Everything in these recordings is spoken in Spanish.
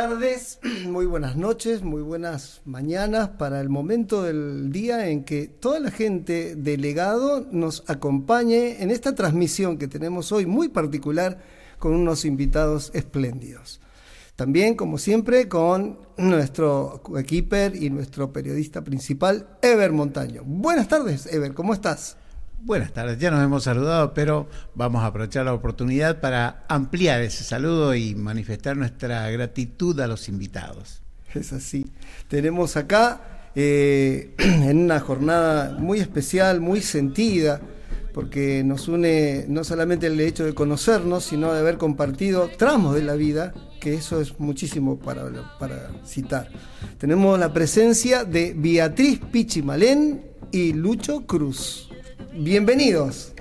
Tardes, muy buenas noches, muy buenas mañanas para el momento del día en que toda la gente delegado nos acompañe en esta transmisión que tenemos hoy muy particular con unos invitados espléndidos. También, como siempre, con nuestro equiper y nuestro periodista principal, Ever Montaño. Buenas tardes, Ever, ¿cómo estás? Buenas tardes, ya nos hemos saludado, pero vamos a aprovechar la oportunidad para ampliar ese saludo y manifestar nuestra gratitud a los invitados. Es así. Tenemos acá, eh, en una jornada muy especial, muy sentida, porque nos une no solamente el hecho de conocernos, sino de haber compartido tramos de la vida, que eso es muchísimo para, para citar. Tenemos la presencia de Beatriz Pichimalén y Lucho Cruz. Bienvenidos.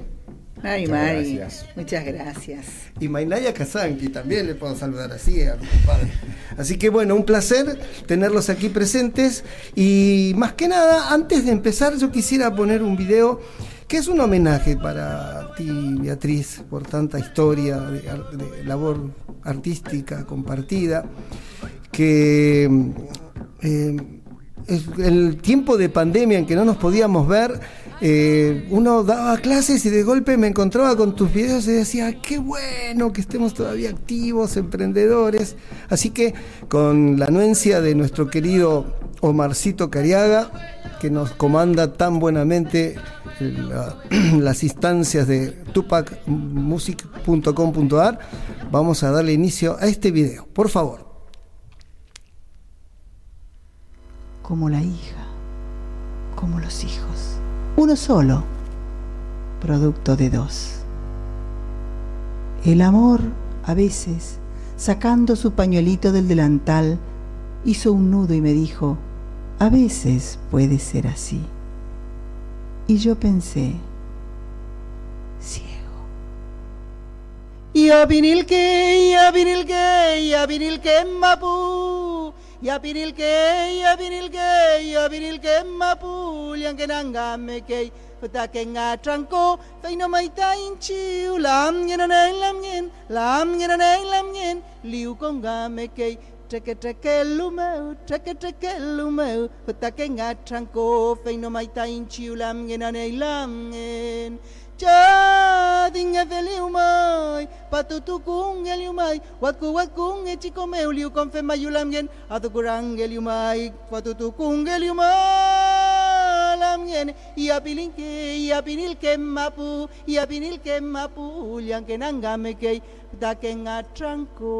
Ay, Mari, muchas gracias. Y Mainaya Kazanki, también le puedo saludar así a mi padre. Así que bueno, un placer tenerlos aquí presentes. Y más que nada, antes de empezar, yo quisiera poner un video que es un homenaje para ti, Beatriz, por tanta historia de, labor artística compartida, que eh, el tiempo de pandemia en que no nos podíamos ver, eh, uno daba clases y de golpe me encontraba con tus videos y decía, qué bueno que estemos todavía activos, emprendedores. Así que con la anuencia de nuestro querido Omarcito Cariaga, que nos comanda tan buenamente las instancias de tupacmusic.com.ar, vamos a darle inicio a este video. Por favor. Como la hija, como los hijos uno solo, producto de dos. El amor, a veces, sacando su pañuelito del delantal, hizo un nudo y me dijo, a veces puede ser así. Y yo pensé, ciego. Que, ya vinil que, mapu. Ya vinil que, que, ya vinil que mapu, Yapinilkei, yapinilkei, yapinilkei mapulian kenangamekei. Pataken atranco, feino maita inchiu, lam yenonei lam yen, lam yenonei lam yen, liu congamekei. Treke treke lumeu, treke treke lumeu, pataken atranco, feino maita inchiu, lam yenonei lam yen. Chadinha velho mai, patutukung elio mai, watku watkung echiko meuliu confema yulamien, atukurang elio mai, patutukung elio lamien, iapilinke, iapinilke mapu, iapinilke mapu, liankenangame kei, daken atranco.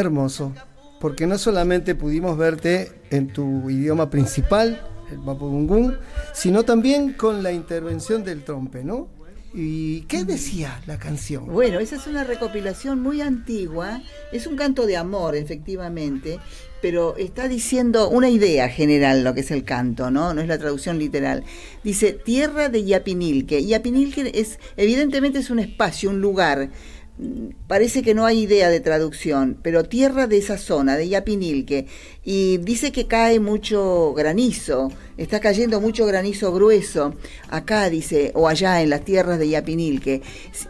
Hermoso, porque no solamente pudimos verte en tu idioma principal, el Mapudungún, sino también con la intervención del trompe, ¿no? ¿Y qué decía la canción? Bueno, esa es una recopilación muy antigua, es un canto de amor, efectivamente, pero está diciendo una idea general lo que es el canto, ¿no? No es la traducción literal. Dice tierra de Yapinilque. Yapinilque es, evidentemente es un espacio, un lugar parece que no hay idea de traducción, pero tierra de esa zona, de Yapinilque, y dice que cae mucho granizo, está cayendo mucho granizo grueso, acá dice, o allá en las tierras de Yapinilque,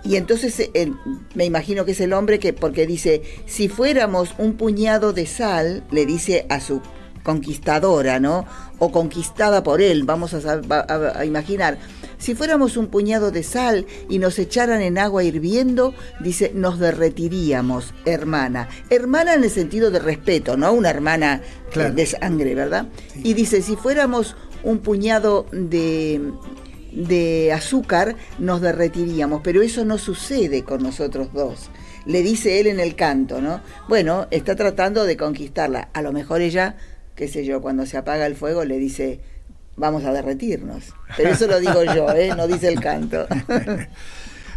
y entonces eh, me imagino que es el hombre que, porque dice, si fuéramos un puñado de sal, le dice a su conquistadora, ¿no? O conquistada por él, vamos a imaginar si fuéramos un puñado de sal y nos echaran en agua hirviendo, dice, nos derretiríamos, hermana. Hermana en el sentido de respeto, no una hermana eh, de sangre, ¿verdad? Y dice, si fuéramos un puñado de, de azúcar, nos derretiríamos, pero eso no sucede con nosotros dos le dice él en el canto, ¿no? Bueno, está tratando de conquistarla. A lo mejor ella, qué sé yo, cuando se apaga el fuego le dice, vamos a derretirnos. Pero eso lo digo yo, ¿eh? no dice el canto.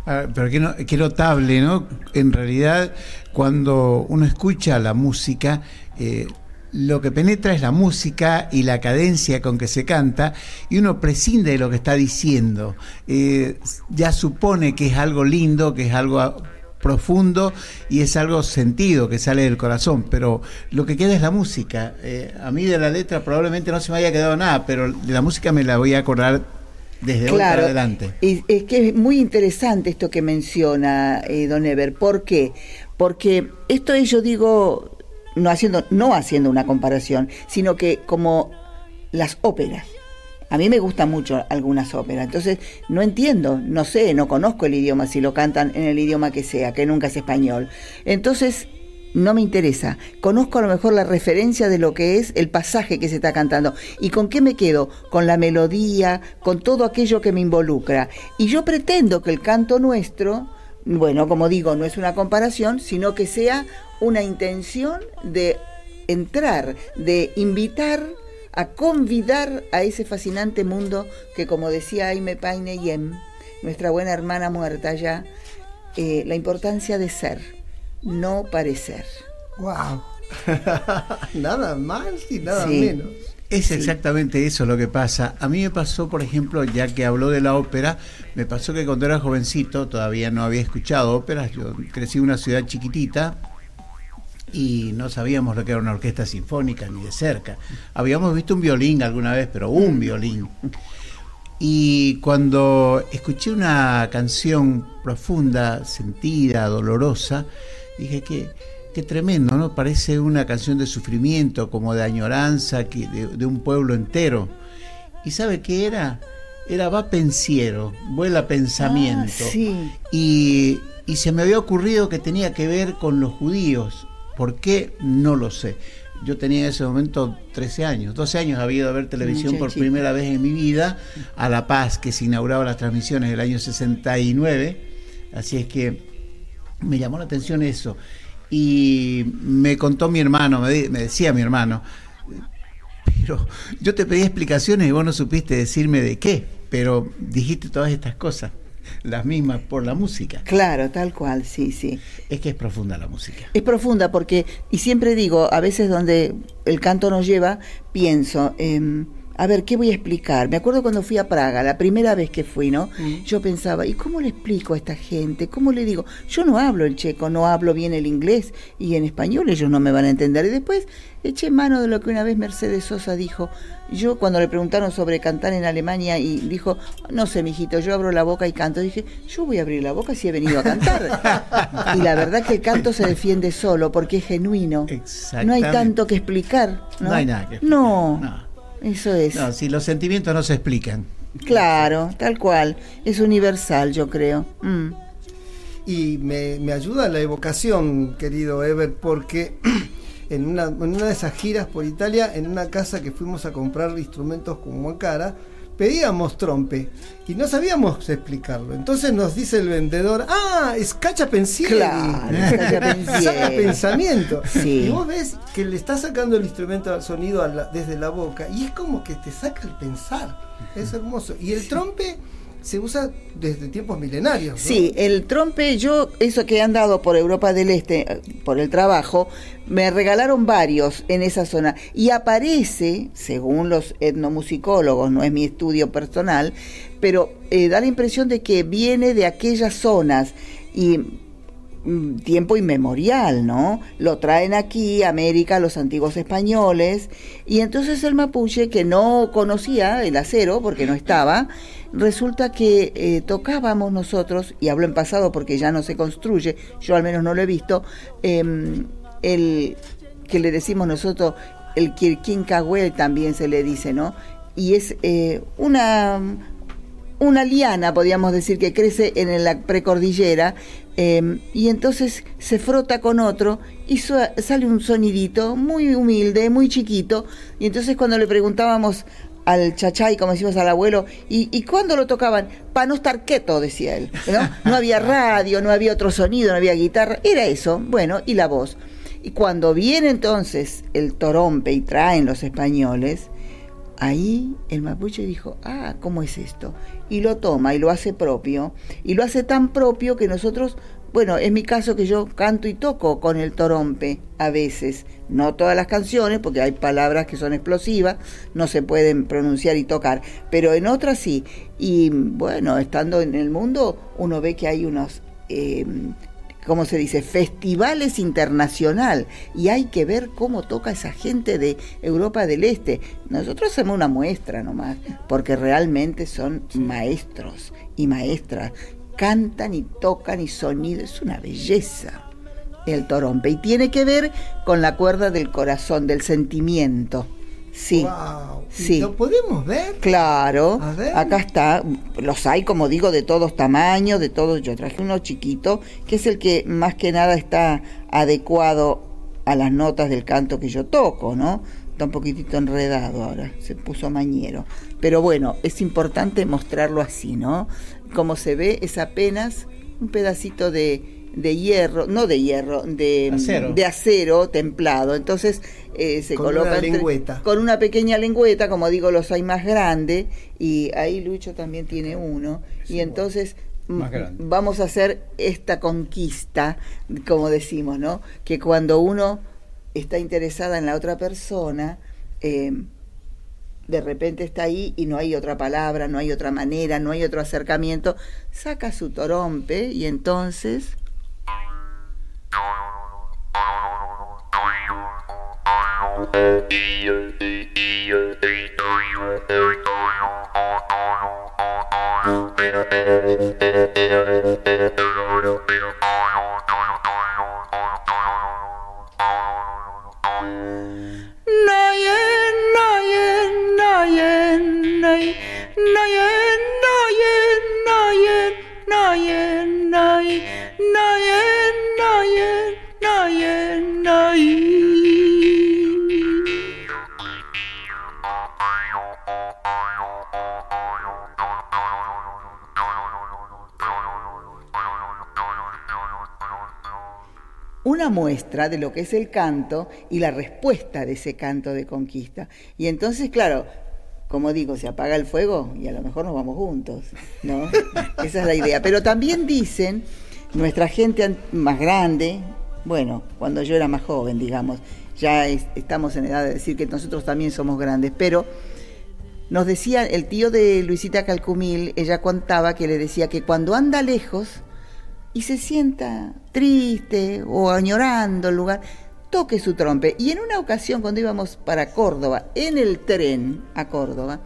Ah, pero qué, notable, ¿no? En realidad, cuando uno escucha la música, eh, lo que penetra es la música y la cadencia con que se canta y uno prescinde de lo que está diciendo. Eh, ya supone que es algo lindo, que es algo profundo y es algo sentido que sale del corazón, pero lo que queda es la música. Eh, a mí de la letra probablemente no se me haya quedado nada, pero de la música me la voy a acordar desde hoy para adelante. Y es que es muy interesante esto que menciona eh, Don Ever. ¿Por qué? Porque esto es, yo digo, no haciendo, no haciendo una comparación, sino que como las óperas. A mí me gustan mucho algunas óperas, entonces no entiendo, no sé, no conozco el idioma, si lo cantan en el idioma que sea, que nunca es español. Entonces no me interesa. Conozco a lo mejor la referencia de lo que es el pasaje que se está cantando. ¿Y con qué me quedo? Con la melodía, con todo aquello que me involucra. Y yo pretendo que el canto nuestro, bueno, como digo, no es una comparación, sino que sea una intención de entrar, de invitar a convidar a ese fascinante mundo que, como decía Aime Paine Yem, nuestra buena hermana muerta ya, eh, la importancia de ser, no parecer. ¡Wow! nada más y nada menos. Es exactamente eso lo que pasa. A mí me pasó, por ejemplo, ya que habló de la ópera, me pasó que cuando era jovencito todavía no había escuchado óperas. Yo crecí en una ciudad chiquitita, y no sabíamos lo que era una orquesta sinfónica ni de cerca. Habíamos visto un violín alguna vez, pero un violín. Y cuando escuché una canción profunda, sentida, dolorosa, dije que qué tremendo, ¿no? Parece una canción de sufrimiento, como de añoranza de, un pueblo entero. ¿Y sabe qué era? Era va pensiero, vuela pensamiento. Ah, y, y se me había ocurrido que tenía que ver con los judíos, ¿Por qué? No lo sé. Yo tenía en ese momento 13 años, 12 años había ido a ver televisión por primera vez en mi vida, a La Paz, que se inauguraba las transmisiones del año 69, así es que me llamó la atención eso. Y me contó mi hermano, me, decía mi hermano, pero yo te pedí explicaciones y vos no supiste decirme de qué, pero dijiste todas estas cosas las mismas por la música. Claro, tal cual, sí, sí. Es que es profunda la música. Es profunda porque, y siempre digo, a veces donde el canto nos lleva, pienso, eh, a ver, ¿qué voy a explicar? Me acuerdo cuando fui a Praga, la primera vez que fui, ¿no? Mm. Yo pensaba, ¿y cómo le explico a esta gente? ¿Cómo le digo? Yo no hablo el checo, no hablo bien el inglés y en español ellos no me van a entender. Y después eché mano de lo que una vez Mercedes Sosa dijo. Yo cuando le preguntaron sobre cantar en Alemania y dijo, no sé, mijito, yo abro la boca y canto. Dije, yo voy a abrir la boca si he venido a cantar. y la verdad que el canto se defiende solo porque es genuino. No hay tanto que explicar. No, hay nada que explicar. no. Eso es. No, si los sentimientos no se explican. Claro, tal cual. Es universal, yo creo. Mm. Y me, me, ayuda la evocación, querido Ever, porque en una, en una de esas giras por Italia, en una casa que fuimos a comprar instrumentos con cara pedíamos trompe y no sabíamos explicarlo. Entonces nos dice el vendedor, ah, es cacha pensiero. Claro, saca pensamiento. Y vos ves que le está sacando el instrumento al sonido desde la boca y es como que te saca el pensar. Es hermoso. Y el trompe se usa desde tiempos milenarios. Sí, el trompe, yo, eso que han dado por Europa del Este, por el trabajo, me regalaron varios en esa zona. Y aparece, según los etnomusicólogos, no es mi estudio personal, pero eh, da la impresión de que viene de aquellas zonas y tiempo inmemorial, ¿no? Lo traen aquí, América, los antiguos españoles, y entonces el mapuche, que no conocía el acero, porque no estaba, resulta que eh, tocábamos nosotros, y hablo en pasado porque ya no se construye, yo al menos no lo he visto, em, el que le decimos nosotros, el Kirkincahuel también se le dice, ¿no? Y es eh, una, una liana, podríamos decir, que crece en la precordillera, em, y entonces se frota con otro y sale un sonidito muy humilde, muy chiquito, y entonces cuando le preguntábamos al chachay, como decimos al abuelo, y, y cuándo lo tocaban, para no estar quieto, decía él. ¿no? no había radio, no había otro sonido, no había guitarra, era eso, bueno, y la voz. Y cuando viene entonces el torompe y traen los españoles, ahí el mapuche dijo, ah, ¿cómo es esto? Y lo toma y lo hace propio, y lo hace tan propio que nosotros bueno, es mi caso que yo canto y toco con el torompe a veces, no todas las canciones, porque hay palabras que son explosivas, no se pueden pronunciar y tocar, pero en otras sí. Y bueno, estando en el mundo, uno ve que hay unos... Eh, ¿cómo se dice? Festivales internacional y hay que ver cómo toca esa gente de Europa del Este. Nosotros hacemos una muestra nomás, porque realmente son maestros y maestras. Cantan y tocan y sonido, es una belleza el torompe y tiene que ver con la cuerda del corazón, del sentimiento. Sí. Sí. ¿Lo podemos ver? Claro. Acá está. Los hay, como digo, de todos tamaños, de todos. Yo traje uno chiquito, que es el que más que nada está adecuado a las notas del canto que yo toco, ¿no? Está un poquitito enredado ahora, se puso mañero. Pero bueno, es importante mostrarlo así, ¿no? Como se ve, es apenas un pedacito de, de hierro, no de hierro, de acero, de acero templado. Entonces eh, se con coloca una con una pequeña lengüeta, como digo, los hay más grandes, y ahí Lucho también tiene uno. y entonces vamos a hacer esta conquista, como decimos, ¿no? Que cuando uno está interesada en la otra persona, eh, de repente está ahí y no hay otra palabra, no hay otra manera, no hay otro acercamiento, saca su torompe y entonces Nayın, nayın, nayın, nayın, nayın. Una muestra de lo que es el canto y la respuesta de ese canto de conquista. Y entonces, claro, como digo, se apaga el fuego y a lo mejor nos vamos juntos, ¿no? Esa es la idea. Pero también dicen, nuestra gente más grande, bueno, cuando yo era más joven, digamos, ya estamos en edad de decir que nosotros también somos grandes, pero nos decía el tío de Luisita Calcumil, ella contaba que le decía que cuando anda lejos, y se sienta triste o añorando el lugar, toque su trompe. Y en una ocasión, cuando íbamos para Córdoba, en el tren a Córdoba,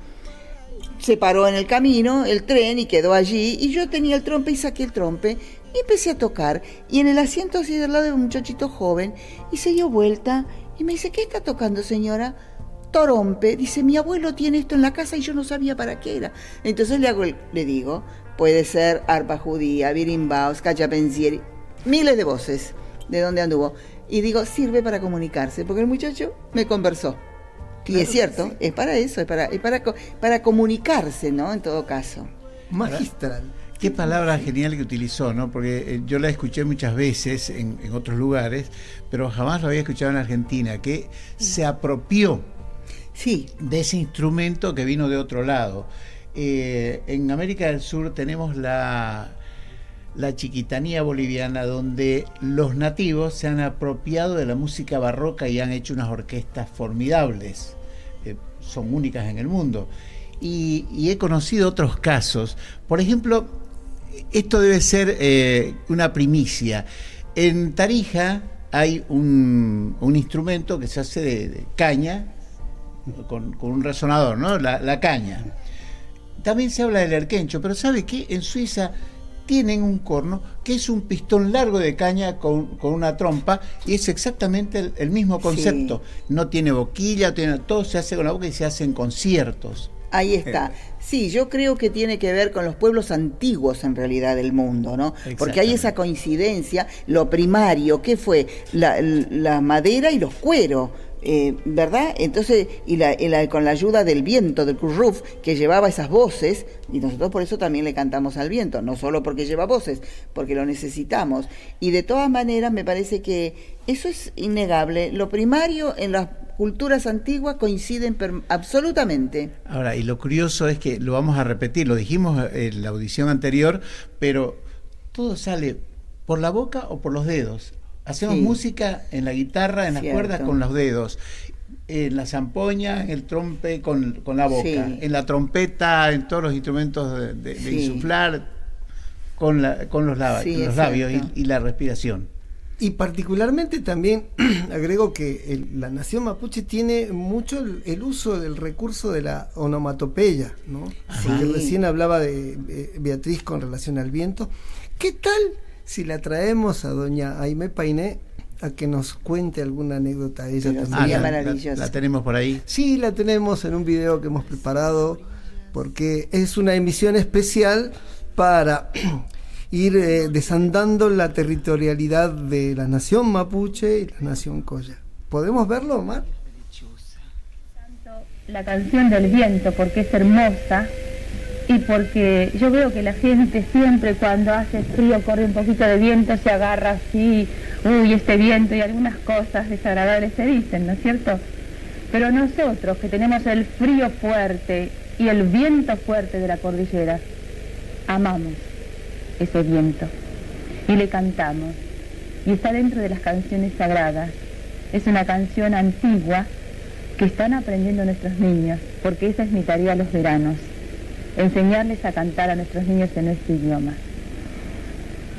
se paró en el camino el tren y quedó allí, y yo tenía el trompe y saqué el trompe y empecé a tocar. Y en el asiento así del lado de un muchachito joven, y se dio vuelta y me dice, ¿qué está tocando, señora? Torompe, dice, mi abuelo tiene esto en la casa y yo no sabía para qué era. Entonces le, hago le digo, puede ser arpa judía, birimbaos, cachapensieri, miles de voces de donde anduvo. Y digo, sirve para comunicarse, porque el muchacho me conversó. Y es cierto, es para eso, es para, para, para comunicarse, ¿no? En todo caso. Magistral. Qué palabra genial que utilizó, ¿no? Porque eh, yo la escuché muchas veces en, otros lugares, pero jamás lo había escuchado en Argentina, que se apropió sí. de ese instrumento que vino de otro lado. Eh, en América del Sur tenemos la, la chiquitanía boliviana, donde los nativos se han apropiado de la música barroca y han hecho unas orquestas formidables, eh, son únicas en el mundo. Y, he conocido otros casos, por ejemplo, esto debe ser eh, una primicia. En Tarija hay un, instrumento que se hace de, caña, con, un resonador, ¿no? la caña también se habla del erquencho, pero ¿sabe qué? En Suiza tienen un corno que es un pistón largo de caña con, una trompa y es exactamente el, mismo concepto. No tiene boquilla, tiene, todo se hace con la boca y se hacen conciertos. Ahí está. Sí, yo creo que tiene que ver con los pueblos antiguos en realidad del mundo, ¿no? Porque hay esa coincidencia, lo primario, ¿qué fue? La, la madera y los cueros eh, ¿verdad? Entonces, y, con la ayuda del viento, del Kurruf, que llevaba esas voces, y nosotros por eso también le cantamos al viento, no solo porque lleva voces, porque lo necesitamos. Y de todas maneras, me parece que eso es innegable. Lo primario en las culturas antiguas coinciden absolutamente. Ahora, y lo curioso es que lo vamos a repetir, lo dijimos en la audición anterior, pero todo sale por la boca o por los dedos. Hacemos música en la guitarra, en las cuerdas con los dedos en la zampoña, el trompe con, la boca, en la trompeta, en todos los instrumentos de, insuflar, con, la, con los, labios, los labios y, la respiración. Y particularmente también agrego que la nación mapuche tiene mucho el, uso del recurso de la onomatopeya, ¿no? recién hablaba de Beatriz con relación al viento. ¿Qué tal si la traemos a doña Aime Painé a que nos cuente alguna anécdota ella también. Ah, la, tenemos por ahí. Sí, la tenemos en un video que hemos preparado porque es una emisión especial para ir eh, desandando la territorialidad de la nación mapuche y la nación coya. ¿Podemos verlo, Omar? La canción del viento, porque es hermosa y porque yo veo que la gente siempre cuando hace frío corre un poquito de viento, se agarra así, uy, este viento y algunas cosas desagradables se dicen, ¿no es cierto? Pero nosotros que tenemos el frío fuerte y el viento fuerte de la cordillera, amamos ese viento y le cantamos y está dentro de las canciones sagradas. Es una canción antigua que están aprendiendo nuestros niños, porque esa es mi tarea los veranos enseñarles a cantar a nuestros niños en nuestro idioma.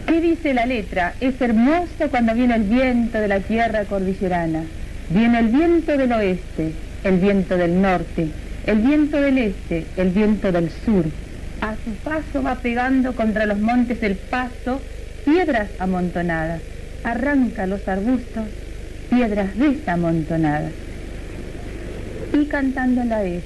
¿Qué dice la letra? Es hermoso cuando viene el viento de la tierra cordillerana. Viene el viento del oeste, el viento del norte, el viento del este, el viento del sur. A su paso va pegando contra los montes del paso piedras amontonadas. Arranca los arbustos, piedras desamontonadas. Y cantando la vez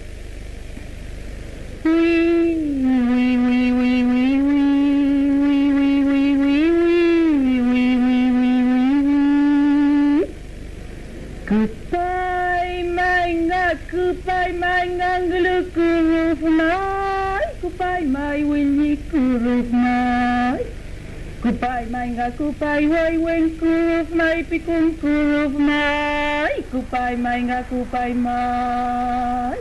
kupai manga, gulu kuruf mai, kupai mai winyi kuruf mai. Kupai manga, kupai wai wen kuruf mai, pikun kuruf mai, kupai manga, kupai mai.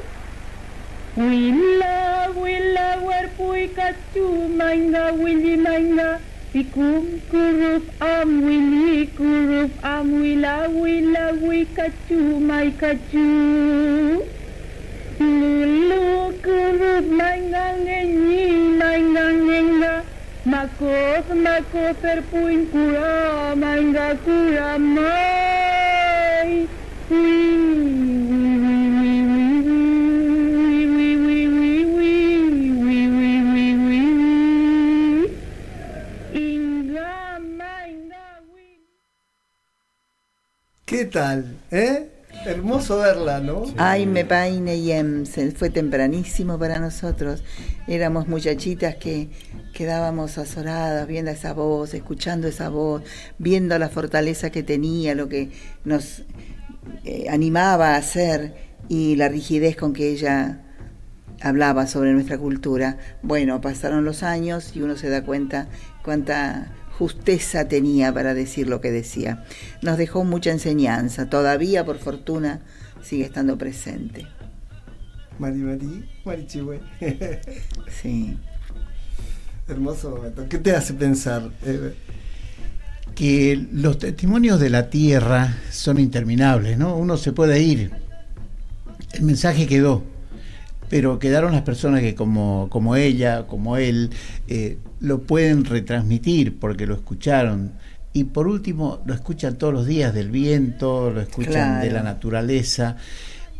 Willa, willa, warpui kacu, manga, willi, manga, Sikum kuruf am wili kuruf am wila wila wikachu mai kachu Lulu kuruf mai. Ngangenyi mai ngangenga Makof makof perpuin kura mai ngakura mai Wii tal? ¿Eh? Hermoso verla, ¿no? Ay, me paine y fue tempranísimo para nosotros. Éramos muchachitas que quedábamos azoradas viendo esa voz, escuchando esa voz, viendo la fortaleza que tenía, lo que nos eh, animaba a hacer y la rigidez con que ella hablaba sobre nuestra cultura. Bueno, pasaron los años y uno se da cuenta cuánta justeza tenía para decir lo que decía. Nos dejó mucha enseñanza, todavía por fortuna sigue estando presente. Mari Mari, Mari sí. Hermoso momento. ¿Qué te hace pensar? Que los testimonios de la tierra son interminables, ¿no? Uno se puede ir. El mensaje quedó pero quedaron las personas que como, como ella, como él, eh, lo pueden retransmitir porque lo escucharon. Y por último, lo escuchan todos los días del viento, lo escuchan de la naturaleza.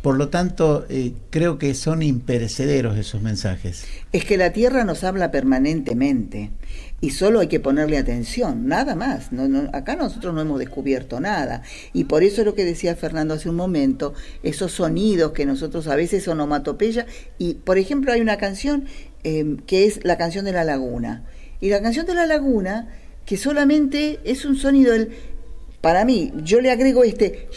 Por lo tanto, eh, creo que son imperecederos esos mensajes. Es que la Tierra nos habla permanentemente y solo hay que ponerle atención, nada más. Acá nosotros no hemos descubierto nada. Y por eso es lo que decía Fernando hace un momento, esos sonidos que nosotros a veces onomatopeya. Y por ejemplo, hay una canción eh, que es la canción de la laguna. Y la canción de la laguna, que solamente es un sonido, del, para mí, yo le agrego este...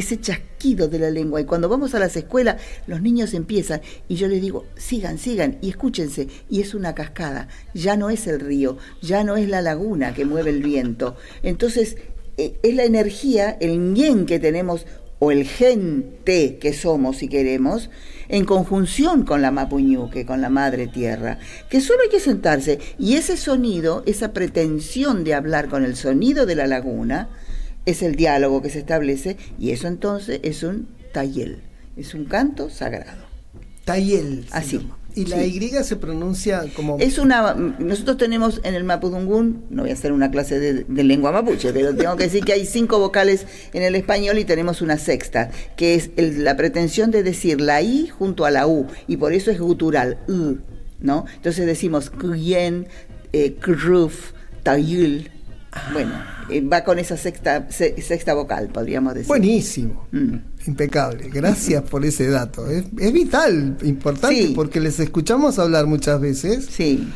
ese chasquido de la lengua. Y cuando vamos a las escuelas, los niños empiezan y yo les digo, sigan, sigan y escúchense. Y es una cascada, ya no es el río, ya no es la laguna que mueve el viento. Entonces, eh, es la energía, el ñen que tenemos o el gente que somos si queremos, en conjunción con la Mapuñuque, con la Madre Tierra, que solo hay que sentarse y ese sonido, esa pretensión de hablar con el sonido de la laguna, es el diálogo que se establece y eso entonces es un tayel, es un canto sagrado. Tayel. Así. Y la Y se pronuncia como... Es una... Nosotros tenemos en el Mapudungún, no voy a hacer una clase de, de, lengua mapuche, pero tengo que decir que hay cinco vocales en el español y tenemos una sexta, que es el- la pretensión de decir la I junto a la U, y por eso es gutural, U, ¿no? Entonces decimos kuyen, eh, kruf, tayul. Bueno, eh, va con esa sexta, se- sexta vocal, podríamos decir. Buenísimo. Mm. Impecable. Gracias por ese dato. Es, es vital, importante, Sí. porque les escuchamos hablar muchas veces. Sí.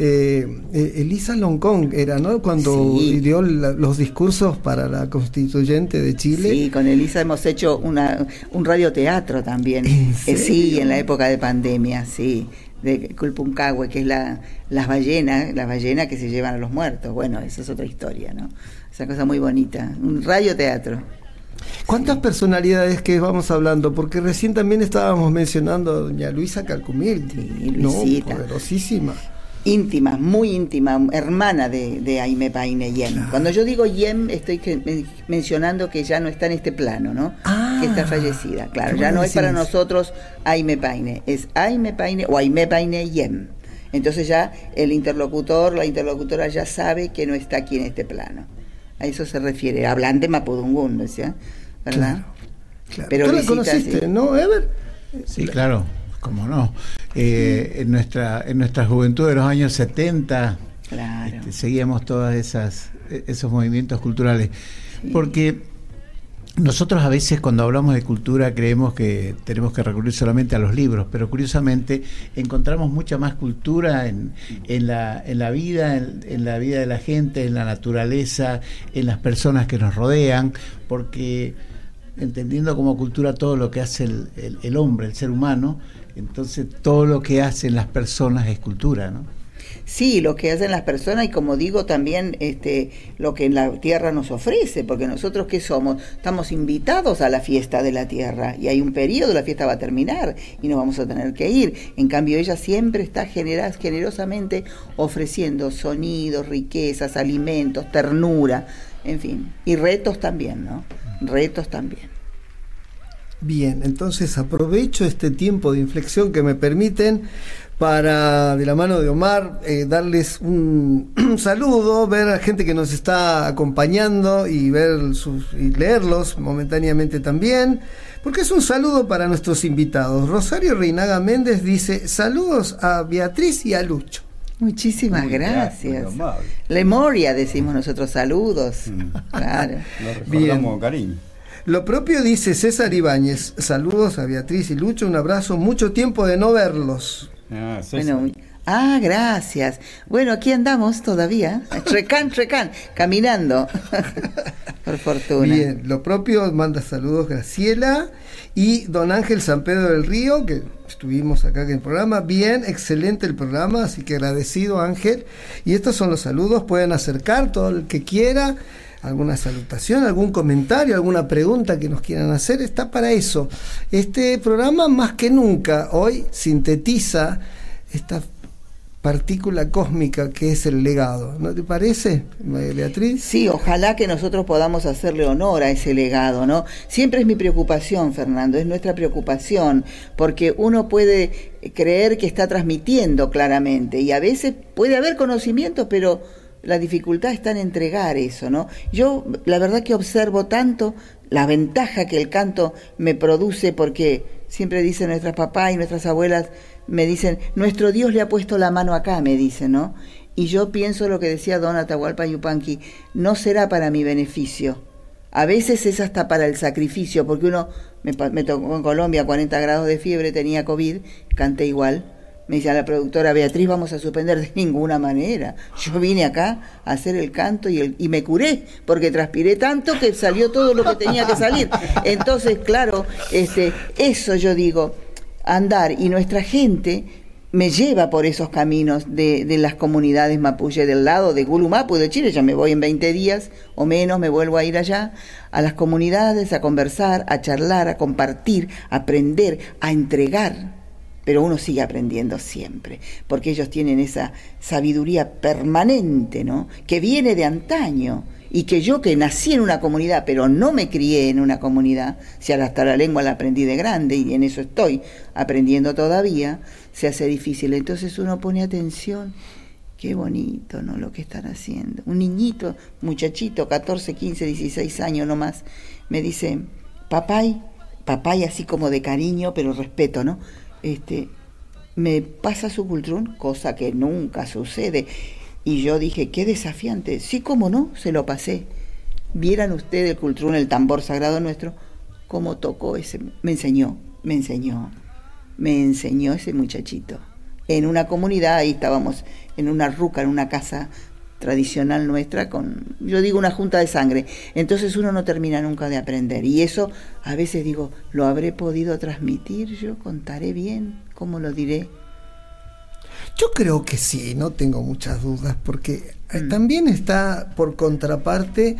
Eh, eh, Elisa Loncón era, ¿no? Cuando Sí. dio la- los discursos para la constituyente de Chile. Sí, con Elisa hemos hecho una, un radioteatro también. ¿En Eh, sí, en la época de pandemia, sí. De Culpuncahue, que es la, las ballenas, las ballenas que se llevan a los muertos. Bueno, esa es otra historia, ¿no? Esa cosa muy bonita. Un radioteatro. ¿Cuántas personalidades que vamos hablando? Porque recién también estábamos mencionando a doña Luisa Calcumil. Sí, no, poderosísima. Íntima, muy íntima, hermana de, de Aime Paine Yem. Cuando yo digo Yem, estoy que- men- mencionando que ya no está en este plano, ¿no? Ah, que está fallecida, claro. Ya no es para nosotros Aime Paine, es Aime Paine o Aime Paine Yem. Entonces ya el interlocutor, la interlocutora ya sabe que no está aquí en este plano. A eso se refiere, hablante Mapudungún, decía, ¿verdad? Claro. Pero Tú la conociste, sí. ¿no, Ever? Sí, claro, cómo no. Eh, en, nuestra, en nuestra juventud de los años 70 Claro. este, seguíamos todos esas, esos movimientos culturales. Porque nosotros a veces cuando hablamos de cultura creemos que tenemos que recurrir solamente a los libros, pero curiosamente encontramos mucha más cultura en, en, la, en la vida, en, en la vida de la gente, en la naturaleza, en las personas que nos rodean, porque entendiendo como cultura todo lo que hace el, el- el hombre, el ser humano, entonces todo lo que hacen las personas es cultura, ¿no? Sí, lo que hacen las personas y como digo también este, lo que la tierra nos ofrece, porque nosotros qué somos, estamos invitados a la fiesta de la tierra y hay un periodo, la fiesta va a terminar y nos vamos a tener que ir. En cambio ella siempre está generas, generosamente ofreciendo sonidos, riquezas, alimentos, ternura, en fin, y retos también, ¿no? Retos también. Bien, entonces aprovecho este tiempo de inflexión que me permiten para, de la mano de Omar, eh, darles un, un saludo, ver a gente que nos está acompañando y ver sus, y leerlos momentáneamente también, porque es un saludo para nuestros invitados. Rosario Reinaga Méndez dice, saludos a Beatriz y a Lucho. Muchísimas Muy gracias. Lemoria decimos nosotros, saludos. Claro. Lo Bien. recordamos cariño. Lo propio dice César Ibáñez, saludos a Beatriz y Lucho, un abrazo, mucho tiempo de no verlos. Ah, César. Bueno, ah, gracias. Bueno, aquí andamos todavía, trecán, trecán, caminando. Por fortuna. Bien, lo propio manda saludos Graciela y don Ángel San Pedro del Río, que estuvimos acá en el programa. Bien, excelente el programa, así que agradecido Ángel. Y estos son los saludos, pueden acercar todo el que quiera, alguna salutación, algún comentario, alguna pregunta que nos quieran hacer, está para eso. Este programa más que nunca hoy sintetiza esta partícula cósmica que es el legado. ¿No te parece, Beatriz? Sí, ojalá que nosotros podamos hacerle honor a ese legado, ¿no? Siempre es mi preocupación, Fernando, es nuestra preocupación, porque uno puede creer que está transmitiendo claramente y a veces puede haber conocimiento, pero la dificultad está en entregar eso, ¿no? Yo la verdad que observo tanto la ventaja que el canto me produce porque siempre dicen nuestras papás y nuestras abuelas me dicen, nuestro Dios le ha puesto la mano acá, me dicen, ¿no? Y yo pienso lo que decía Don Atahualpa Yupanqui, no será para mi beneficio. A veces es hasta para el sacrificio, porque uno, me, me tocó en Colombia 40 grados de fiebre, tenía COVID, canté igual. Me dice la productora Beatriz, vamos a suspender de ninguna manera. Yo vine acá a hacer el canto y, el, y me curé, porque transpiré tanto que salió todo lo que tenía que salir. Entonces, claro, este, eso yo digo, andar y nuestra gente me lleva por esos caminos de, de, las comunidades mapuche del lado de Gulumapu de Chile. Ya me voy en 20 días o menos, me vuelvo a ir allá, a las comunidades, a conversar, a charlar, a compartir, a aprender, a entregar. Pero uno sigue aprendiendo siempre, porque ellos tienen esa sabiduría permanente, ¿no? Que viene de antaño y que yo que nací en una comunidad, pero no me crié en una comunidad, si hasta la lengua la aprendí de grande y en eso estoy aprendiendo todavía, se hace difícil. Entonces uno pone atención, qué bonito, ¿no? Lo que están haciendo. Un niñito, muchachito, 14, 15, 16 años nomás, me dice, papay, papay así como de cariño, pero respeto, ¿no? Este, me pasa su cultrón, cosa que nunca sucede. Y yo dije, qué desafiante. Sí, cómo no, se lo pasé. Vieran ustedes el cultrún, el tambor sagrado nuestro, cómo tocó ese. Me enseñó, me enseñó, me enseñó ese muchachito. En una comunidad, ahí estábamos, en una ruca, en una casa tradicional nuestra, con, yo digo, una junta de sangre. Entonces uno no termina nunca de aprender. Y eso, a veces digo, ¿lo habré podido transmitir yo? ¿Contaré bien? ¿Cómo lo diré? Yo creo que sí, no tengo muchas dudas, porque mm. también está por contraparte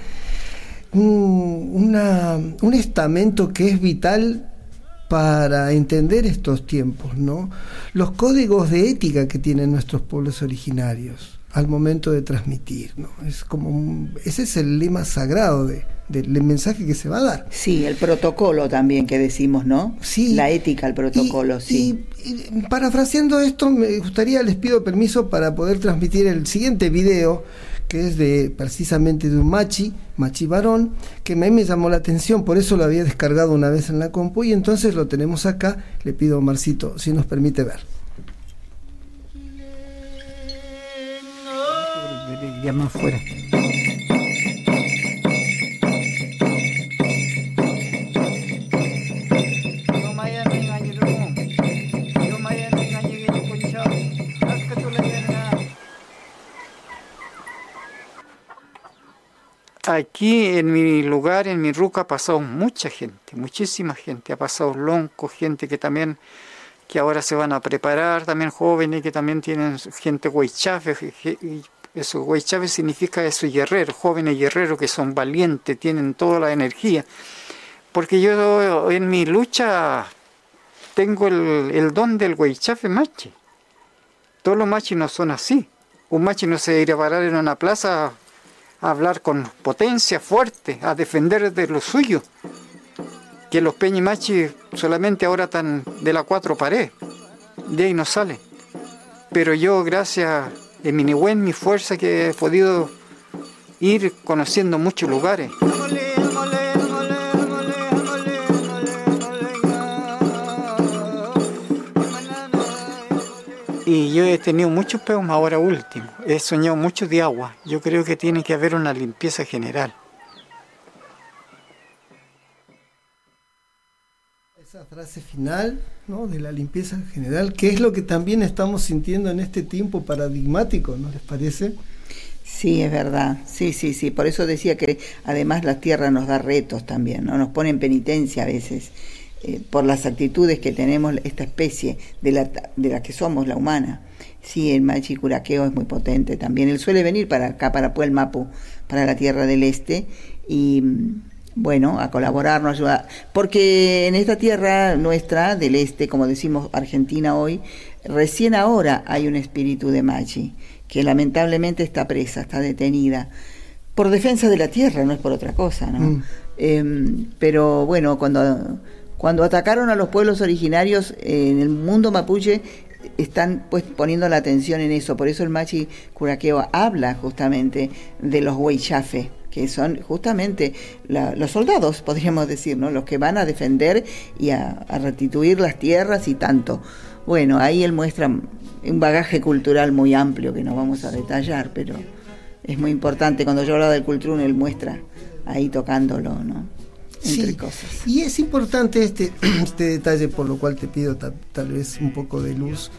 un, una, un estamento que es vital para entender estos tiempos, ¿no? Los códigos de ética que tienen nuestros pueblos originarios al momento de transmitir, ¿no? Es como ese es el lema sagrado de, del mensaje que se va a dar. Sí, el protocolo también que decimos, ¿no? Sí. La ética, el protocolo, sí. Y, parafraseando esto, me gustaría, les pido permiso para poder transmitir el siguiente video, que es de precisamente de un machi, machi varón, que a mí me llamó la atención, por eso lo había descargado una vez en la compu y entonces lo tenemos acá. Le pido a Marcito si nos permite ver. Fuera. Aquí en mi lugar, en mi ruca, ha pasado mucha gente, muchísima gente. Ha pasado lonco, gente que también, que ahora se van a preparar, también jóvenes que también tienen gente huaychafe. Eso, huaychafe significa eso, guerrero, jóvenes guerreros que son valientes, tienen toda la energía. Porque yo en mi lucha tengo el, don del huaychafe machi. Todos los machis no son así. Un machi no se irá a parar en una plaza a hablar con potencia fuerte, a defender de lo suyo. Que los peñimachi solamente ahora están de la cuatro pared, de ahí no sale. Pero yo, gracias a mi buen, mi fuerza, que he podido ir conociendo muchos lugares. Y yo he tenido muchos peos ahora último. He soñado mucho de agua. Yo creo que tiene que haber una limpieza general. Esa frase final ¿no? de la limpieza general, que es lo que también estamos sintiendo en este tiempo paradigmático, ¿no les parece? Sí, es verdad. Sí, sí, sí. Por eso decía que además la tierra nos da retos también, ¿no? Nos pone en penitencia a veces. Eh, por las actitudes que tenemos esta especie de la, de la que somos, la humana. Sí, el machicuraqueo es muy potente también. Él suele venir para acá, para Puelmapu, para la Tierra del Este, y bueno, a colaborarnos, ayudar. Porque en esta tierra nuestra, del Este, como decimos Argentina hoy, recién ahora hay un espíritu de Machi, que lamentablemente está presa, está detenida. Por defensa de la tierra, no es por otra cosa, ¿no? Mm. Em, pero bueno, cuando cuando atacaron a los pueblos originarios en el mundo mapuche, están pues poniendo la atención en eso. Por eso el Machi Curaqueo habla justamente de los Weichafe, que son justamente los soldados, podríamos decir, ¿no? los que van a defender y a, restituir las tierras y tanto. Bueno, ahí él muestra un bagaje cultural muy amplio que no vamos a detallar, pero es muy importante. Cuando yo hablo del cultrún, él muestra ahí tocándolo, ¿no? sí. Y es importante este, este detalle, por lo cual te pido tal vez un poco de luz.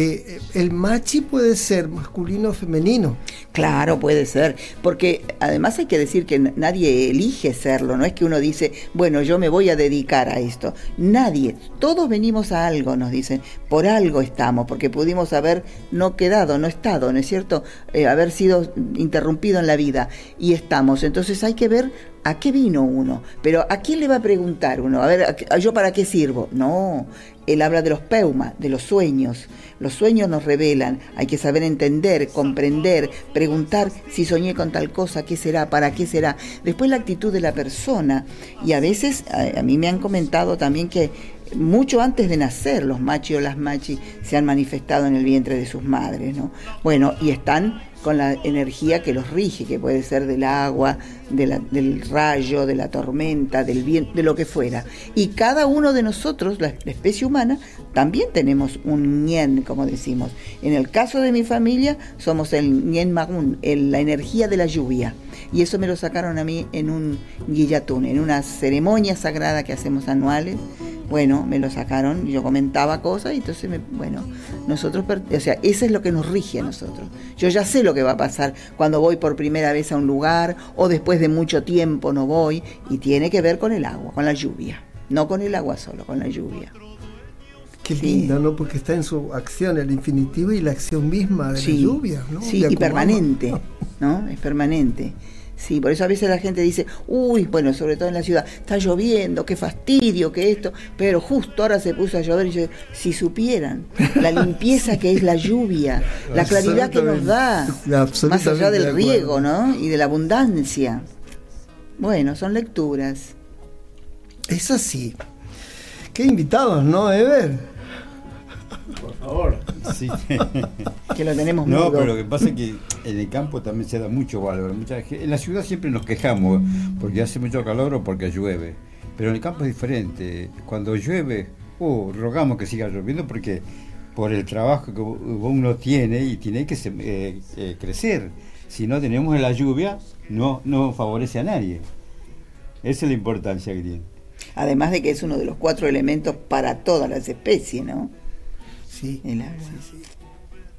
Eh, el machi puede ser masculino o femenino. Claro, puede ser, porque además hay que decir que nadie elige serlo, no es que uno dice, bueno, yo me voy a dedicar a esto. Nadie, todos venimos a algo, nos dicen, por algo estamos, porque pudimos haber no quedado, no estado, ¿no es cierto? Eh, haber sido interrumpido en la vida y estamos. Entonces hay que ver a qué vino uno, pero a quién le va a preguntar uno, a ver, ¿yo para qué sirvo? No, él habla de los peumas, de los sueños. Los sueños nos revelan, hay que saber entender, comprender, preguntar si soñé con tal cosa, qué será, para qué será. Después la actitud de la persona. Y a veces, a, mí me han comentado también que mucho antes de nacer los machis o las machis se han manifestado en el vientre de sus madres, ¿no? Bueno, y están con la energía que los rige, que puede ser del agua, del rayo, de la tormenta, del viento, de lo que fuera. Y cada uno de nosotros, la, especie humana, también tenemos un ñen, como decimos. En el caso de mi familia, somos el ñen magun, la energía de la lluvia. Y eso me lo sacaron a mí en un guillatún, en una ceremonia sagrada que hacemos anuales bueno, me lo sacaron, yo comentaba cosas y entonces, me, bueno, nosotros, o sea, eso es lo que nos rige a nosotros. Yo ya sé lo que va a pasar cuando voy por primera vez a un lugar o después de mucho tiempo no voy y tiene que ver con el agua, con la lluvia, no con el agua solo, con la lluvia. Qué lindo, ¿no? Porque está en su acción el infinitivo y la acción misma de la lluvia, ¿no? Sí, y permanente, ¿no? Es permanente. Sí, por eso a veces la gente dice, uy, bueno, sobre todo en la ciudad, está lloviendo, qué fastidio, que esto, pero justo ahora se puso a llover y yo, si supieran la limpieza que es la lluvia, la claridad que nos da, más allá del riego, ¿no? Y de la abundancia. Bueno, son lecturas. Es así. Qué invitados, ¿no, Ever? Favor. Sí. que lo tenemos No, pero lo que pasa es que en el campo también se da mucho valor. Mucha, en la ciudad siempre nos quejamos porque hace mucho calor o porque llueve. Pero en el campo es diferente. Cuando llueve, uh, rogamos que siga lloviendo porque por el trabajo que uno tiene y tiene que eh, eh, crecer. Si no tenemos la lluvia, no, no favorece a nadie. Esa es la importancia que tiene. Además de que es uno de los cuatro elementos para todas las especies, ¿no? Sí.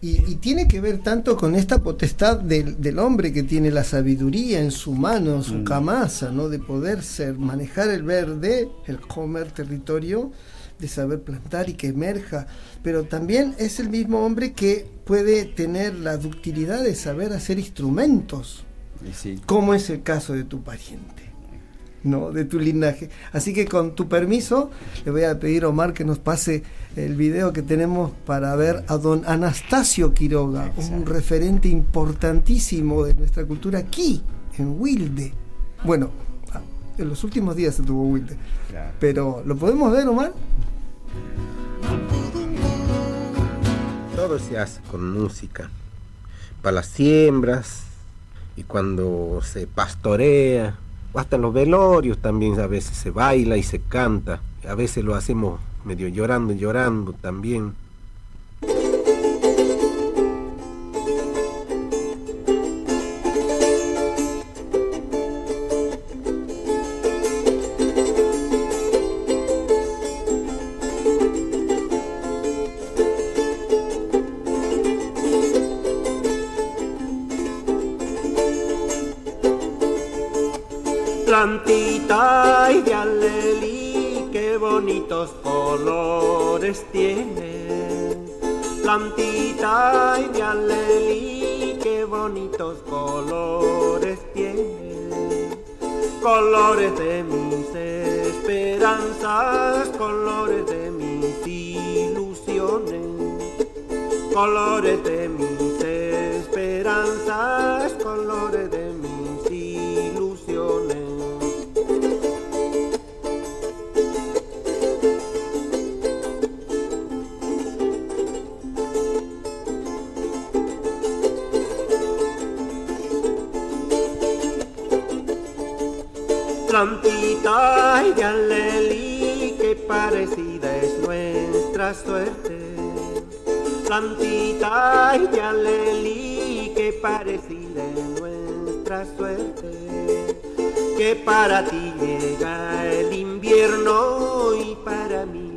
Y, tiene que ver tanto con esta potestad del, hombre que tiene la sabiduría en su mano, en su mm. camasa, ¿no? De poder ser, manejar el verde, el comer territorio, de saber plantar y que emerja. Pero también es el mismo hombre que puede tener la ductilidad de saber hacer instrumentos. Como es el caso de tu pariente. ¿No? de tu linaje. Así que con tu permiso, le voy a pedir a Omar que nos pase el video que tenemos para ver a don Anastasio Quiroga, un referente importantísimo de nuestra cultura aquí, en Wilde. Bueno, en los últimos días se tuvo Wilde. Pero, ¿lo podemos ver, Omar? Todo se hace con música. Para las siembras y cuando se pastorea, hasta en los velorios también a veces se baila y se canta. A veces lo hacemos medio llorando, llorando también.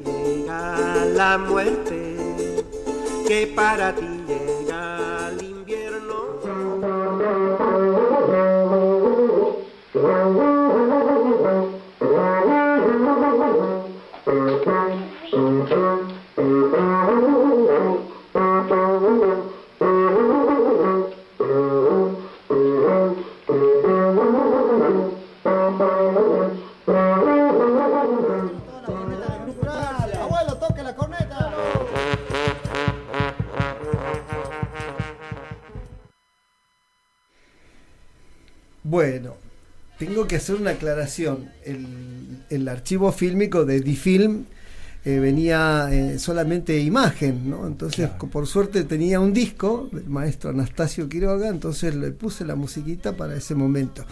Llega la muerte que para ti hacer una aclaración. El, el archivo fílmico de Difilm eh, venía eh, solamente imagen, ¿no? Entonces, por suerte tenía un disco del maestro Anastasio Quiroga, entonces le puse la musiquita para ese momento.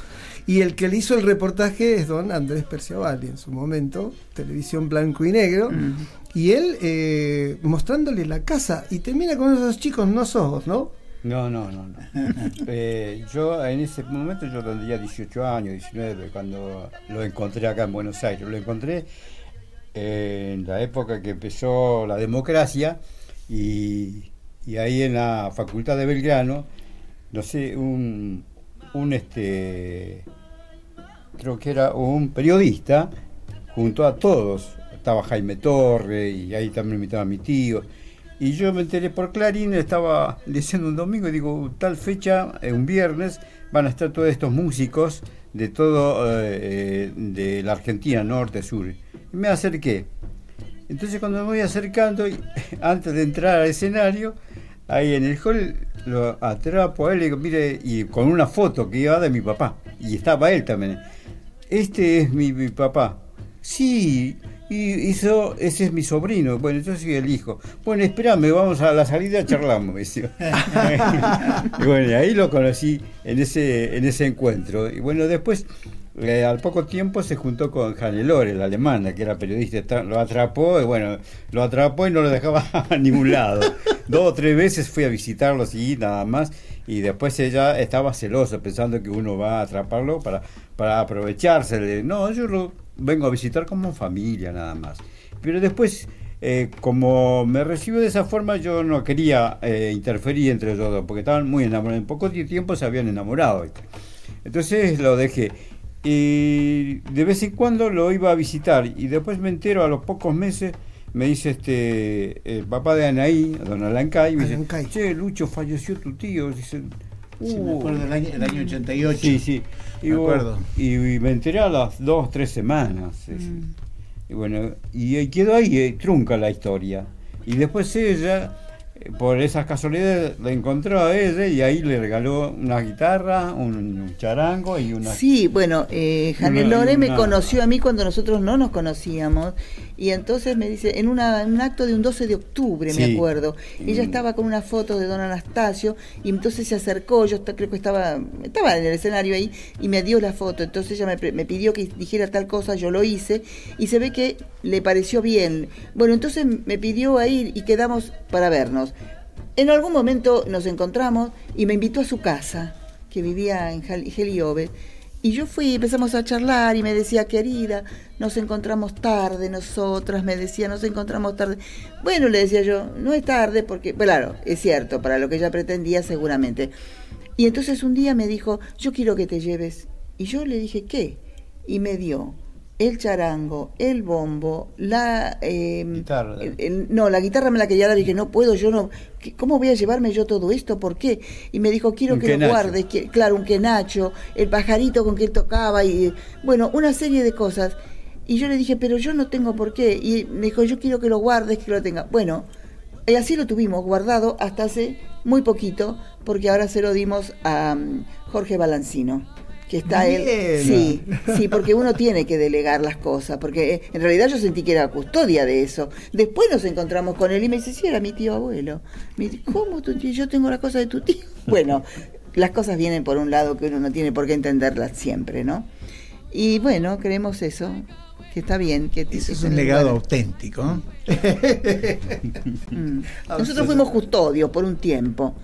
Y el que le hizo el reportaje es don Andrés Perciavalli, en su momento, televisión blanco y negro, y él eh, mostrándole la casa, y termina con esos chicos, no sos ¿no? No, no, no. no. Eh, yo en ese momento yo tendría 18 años, 19, cuando lo encontré acá en Buenos Aires. Lo encontré eh, en la época que empezó la democracia y, y ahí en la Facultad de Belgrano, no sé, un, un este, creo que era un periodista junto a todos. Estaba Jaime Torre y ahí también invitaba a mi tío. Y yo me enteré por Clarín, estaba diciendo un domingo y digo, tal fecha, eh, un viernes, van a estar todos estos músicos de todo, eh, de la Argentina, norte, sur. Y me acerqué. Entonces cuando me voy acercando, antes de entrar al escenario, ahí en el hall lo atrapo a él y digo, mire, y con una foto que iba de mi papá. Y estaba él también. Este es mi papá. Sí, y hizo, ese es mi sobrino. Bueno, yo soy el hijo. Bueno, espérame, vamos a la salida, charlamos. me y bueno, ahí lo conocí en ese, en ese encuentro. Y bueno, después, eh, al poco tiempo, se juntó con Hannelore, la alemana, que era periodista. Lo atrapó, y bueno, lo atrapó y no lo dejaba a ningún lado. Dos o tres veces fui a visitarlo así, nada más. Y después ella estaba celosa, pensando que uno va a atraparlo para, para aprovecharse. de- No, yo lo vengo a visitar como familia, nada más. Pero después, eh, como me recibió de esa forma, yo no quería eh, interferir entre ellos dos, porque estaban muy enamorados. En poco tiempo se habían enamorado. Entonces lo dejé. Y de vez en cuando lo iba a visitar. Y después me entero a los pocos meses, me dice este el papá de Anaí, don Alancay, me dice, Alancay. che, Lucho, falleció tu tío. Dice, Sí, me acuerdo del año, el año 88. Sí, sí. Y, Me vos- acuerdo. y, y me enteré a las dos, tres semanas. sí, sí. Mm. Y bueno, y eh, quedó ahí, eh, trunca la historia. Y después ella, eh, por esas casualidades, la encontró a ella y ahí le regaló una guitarra, un, un charango y una... Sí, bueno, eh, Una- Hannelore me conoció a mí cuando nosotros no nos conocíamos y entonces me dice, en, una, en un acto de un 12 de octubre, me acuerdo, ella Mm. estaba con una foto de don Anastasio y entonces se acercó, yo creo que estaba, estaba en el escenario ahí y me dio la foto, entonces ella me, me pidió que dijera tal cosa, yo lo hice y se ve que le pareció bien. Bueno, entonces me pidió a ir y quedamos para vernos. En algún momento nos encontramos y me invitó a su casa, que vivía en Helióved. Y yo fui, empezamos a charlar y me decía, querida, nos encontramos tarde nosotras, me decía, nos encontramos tarde. Bueno, le decía yo, no es tarde porque, claro, es cierto, para lo que ella pretendía seguramente. Y entonces un día me dijo, yo quiero que te lleves. Y yo le dije, ¿qué? Y me dio el charango, el bombo, la... eh, Guitarra. el- el- no, la guitarra me la quería dar y dije, no puedo, yo no... ¿qué- ¿Cómo voy a llevarme yo todo esto? ¿Por qué? Y me dijo, quiero Un que lo guardes, que, claro, un quenacho, el pajarito con que él tocaba y, bueno, una serie de cosas. Y yo le dije, pero yo no tengo por qué. Y me dijo, yo quiero que lo guardes, que lo tenga. Bueno, y así lo tuvimos guardado hasta hace muy poquito, porque ahora se lo dimos a mm, Jorge Balancino, que está Bien. él. Sí, sí, porque uno tiene que delegar las cosas, porque eh, en realidad yo sentí que era custodia de eso. Después nos encontramos con él y me dice, sí, era mi tío abuelo. Me dice, ¿cómo tu tío? Yo tengo la cosa de tu tío. Bueno, las cosas vienen por un lado que uno no tiene por qué entenderlas siempre, ¿no? Y bueno, creemos eso, que está bien. que Ese es un legado lugar. auténtico. ¿no? Mm. Nosotros fuimos custodios por un tiempo.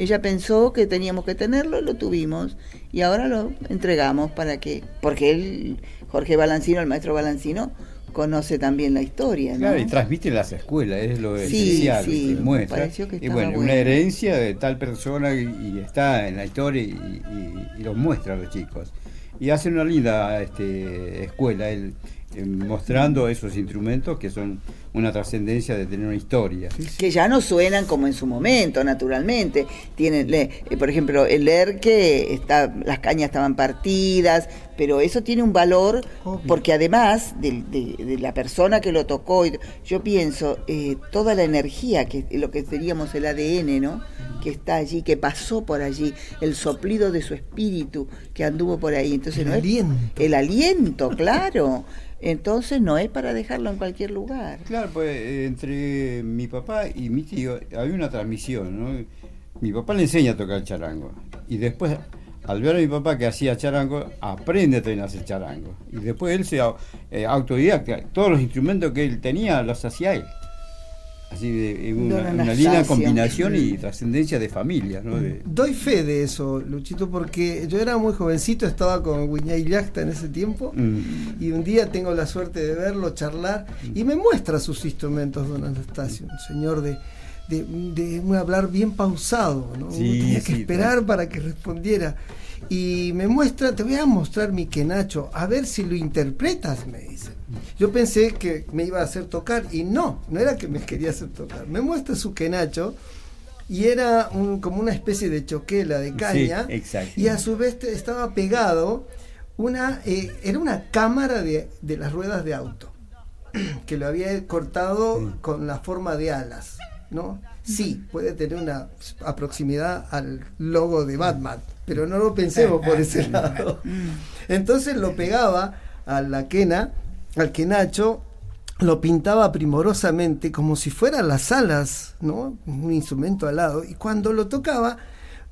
Ella pensó que teníamos que tenerlo, lo tuvimos y ahora lo entregamos para que, porque él, Jorge Balancino, el maestro Balancino, conoce también la historia, ¿no? Claro, y transmite las escuelas, es lo Sí, esencial, sí, me muestra. que y bueno, bueno. una herencia de tal persona y, y está en la historia y, y, y lo muestra a los chicos. Y hace una linda este, escuela, él, eh, mostrando esos instrumentos que son una trascendencia de tener una historia. que ya no suenan como en su momento, naturalmente. Tienen, le- eh, por ejemplo, el que está, las cañas estaban partidas, pero eso tiene un valor Obvio. porque además de, de- de la persona que lo tocó, y- yo pienso eh, toda la energía que lo que seríamos el ADN, ¿no? Que está allí, que pasó por allí, el soplido de su espíritu que anduvo por ahí. Entonces El no es- el aliento, claro. Entonces no es para dejarlo en cualquier lugar. Claro, pues eh, entre mi papá y mi tío hay una transmisión, ¿no? Mi papá le enseña a tocar charango y después, al ver a mi papá que hacía charango, aprende a hacer charango. Y después él se eh, autodidacta. Todos los instrumentos que él tenía los hacía él. Así de una, una linda combinación y trascendencia de familia, ¿no? De- Doy fe de eso, Luchito, porque yo era muy jovencito, estaba con Guiñay Yacta en ese tiempo, Mm. y un día tengo la suerte de verlo, charlar, y me muestra sus instrumentos, don Anastasio, un señor de, de, de un hablar bien pausado, ¿no? Sí, tenía que sí, esperar para que respondiera. Y me muestra, te voy a mostrar mi quenacho, a ver si lo interpretas, me dice. Yo pensé que me iba a hacer tocar, y no, no era que me quería hacer tocar. Me muestra su quenacho, y era un, como una especie de choquela de caña Sí, y a su vez estaba pegado una eh, era una cámara de, de las ruedas de auto que lo había cortado con la forma de alas no sí puede tener una a proximidad al logo de Batman pero no lo pensemos por ese lado entonces lo pegaba a la quena al quenacho lo pintaba primorosamente como si fueran las alas, ¿no? Un instrumento al lado. Y cuando lo tocaba,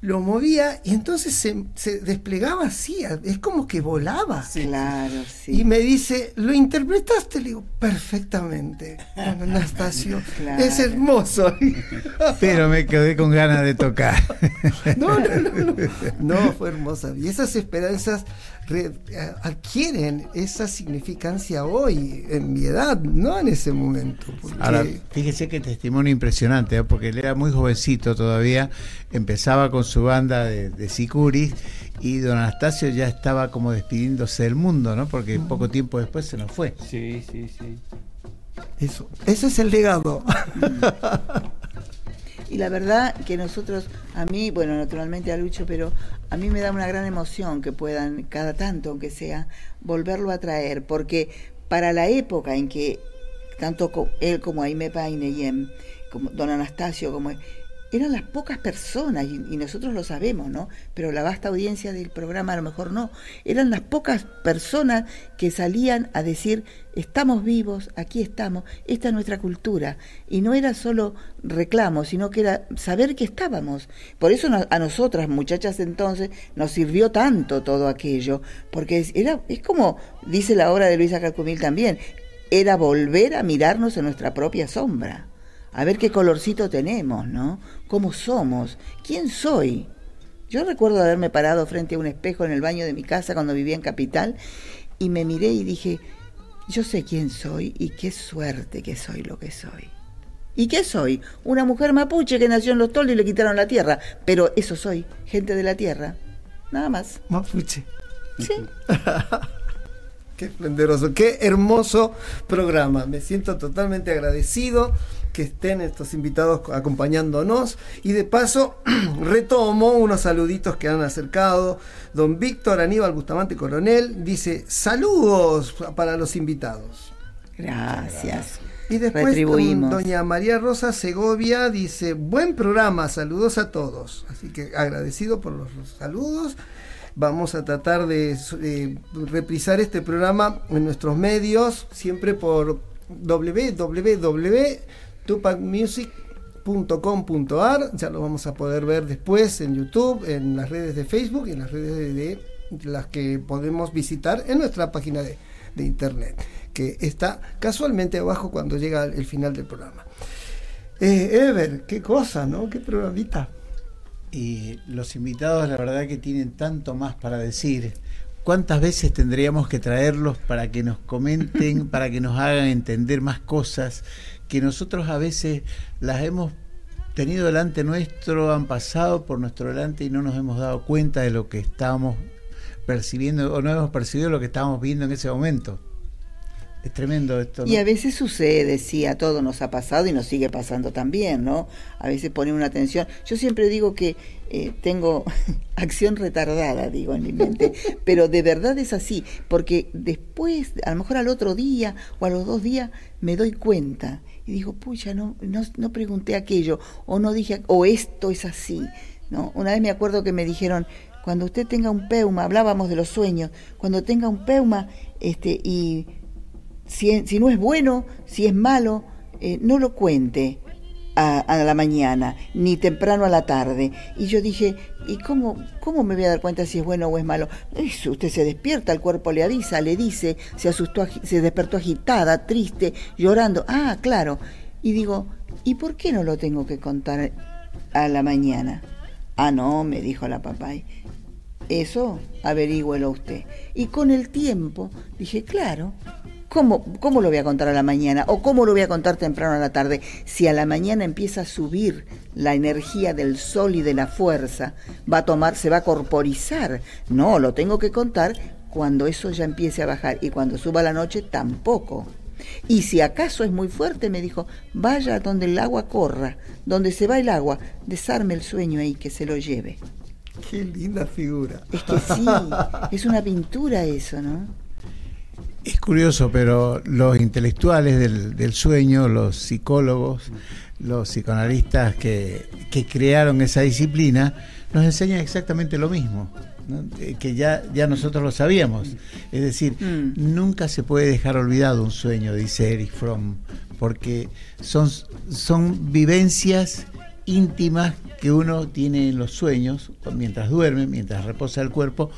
lo movía y entonces se, se desplegaba así, es como que volaba. Claro, sí. Y me dice, ¿lo interpretaste? Le digo, perfectamente, Anastasio. Claro. Es hermoso. Pero me quedé con ganas de tocar. No, no, no, no. No, fue hermosa. Y esas esperanzas re- eh, adquieren esa significancia hoy, en mi edad, no en ese momento. porque- Ahora, fíjese que testimonio impresionante, ¿eh? porque él era muy jovencito todavía, empezaba con su banda de, de sicuris y don Anastasio ya estaba como despidiéndose del mundo, ¿no? Porque poco tiempo después se nos fue. Sí, sí, sí. Eso, ese es el legado. Y la verdad que nosotros, a mí, bueno, naturalmente a Lucho, pero a mí me da una gran emoción que puedan, cada tanto, aunque sea, volverlo a traer, porque para la época en que tanto él como Aime Paineyem, como don Anastasio, como eran las pocas personas, y, nosotros lo sabemos, ¿no? Pero la vasta audiencia del programa a lo mejor no. Eran las pocas personas que salían a decir, estamos vivos, aquí estamos, esta es nuestra cultura. Y no era solo reclamo, sino que era saber que estábamos. Por eso a nosotras, muchachas entonces, nos sirvió tanto todo aquello, porque es, era, es como dice la obra de Luisa Calcumil también, era volver a mirarnos en nuestra propia sombra a ver qué colorcito tenemos, ¿no? ¿Cómo somos? ¿Quién soy? Yo recuerdo haberme parado frente a un espejo en el baño de mi casa cuando vivía en Capital y me miré y dije, yo sé quién soy y qué suerte que soy lo que soy. ¿Y qué soy? Una mujer mapuche que nació en los toldos y le quitaron la tierra, pero eso soy, gente de la tierra. Nada más. Mapuche. Sí. Qué esplendoroso, qué hermoso programa. Me siento totalmente agradecido que estén estos invitados acompañándonos. Y de paso, retomo unos saluditos que han acercado. Don Víctor Aníbal Bustamante Coronel dice: Saludos para los invitados. Gracias. Y después doña María Rosa Segovia dice, buen programa, saludos a todos. Así que agradecido por los saludos. Vamos a tratar de eh, reprisar este programa en nuestros medios, siempre por www.tupacmusic.com.ar. Ya lo vamos a poder ver después en YouTube, en las redes de Facebook y en las redes de, de las que podemos visitar en nuestra página de, de internet, que está casualmente abajo cuando llega el final del programa. Eh, Ever, qué cosa, ¿no? Qué programita. Y los invitados, la verdad que tienen tanto más para decir. cuántas veces tendríamos que traerlos para que nos comenten, para que nos hagan entender más cosas que nosotros a veces las hemos tenido delante nuestro, han pasado por nuestro delante y no nos hemos dado cuenta de lo que estábamos percibiendo o no hemos percibido lo que estábamos viendo en ese momento. Es tremendo esto. ¿no? Y a veces sucede, sí, a todo nos ha pasado y nos sigue pasando también, ¿no? A veces ponen una atención. Yo siempre digo que eh, tengo acción retardada, digo en mi mente, pero de verdad es así, porque después, a lo mejor al otro día o a los dos días, me doy cuenta y digo, pucha, no, no, no pregunté aquello, o no dije, o esto es así, ¿no? Una vez me acuerdo que me dijeron, cuando usted tenga un peuma, hablábamos de los sueños, cuando tenga un peuma, este, y si, si no es bueno, si es malo, eh, no lo cuente a, a, la mañana, ni temprano a la tarde. Y yo dije, ¿y cómo, cómo me voy a dar cuenta si es bueno o es malo? Eso, usted se despierta, el cuerpo le avisa, le dice, se asustó, se despertó agitada, triste, llorando. Ah, claro. Y digo, ¿y por qué no lo tengo que contar a la mañana? Ah, no, me dijo la papá. Eso averígüelo usted. Y con el tiempo dije, claro, ¿Cómo, ¿Cómo lo voy a contar a la mañana? ¿O cómo lo voy a contar temprano a la tarde? Si a la mañana empieza a subir la energía del sol y de la fuerza, va a tomar, se va a corporizar. No, lo tengo que contar cuando eso ya empiece a bajar. Y cuando suba la noche, tampoco. Y si acaso es muy fuerte, me dijo, vaya donde el agua corra, donde se va el agua, desarme el sueño ahí, que se lo lleve. Qué linda figura. Es que sí, es una pintura eso, ¿no? Es curioso, pero los intelectuales del, del, sueño, los psicólogos, los psicoanalistas que, que, crearon esa disciplina, nos enseñan exactamente lo mismo, ¿no? que ya, ya nosotros lo sabíamos. Es decir, mm. nunca se puede dejar olvidado un sueño, dice Erich Fromm, porque son, son vivencias íntimas que uno tiene en los sueños, mientras duerme, mientras reposa el cuerpo,